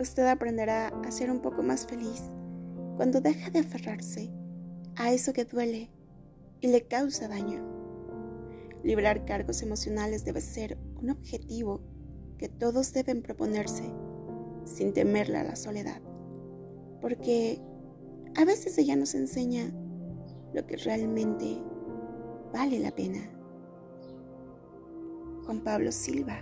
usted aprenderá a ser un poco más feliz cuando deja de aferrarse a eso que duele y le causa daño. Librar cargos emocionales debe ser un objetivo que todos deben proponerse sin temerle a la soledad, porque a veces ella nos enseña lo que realmente vale la pena. Juan Pablo Silva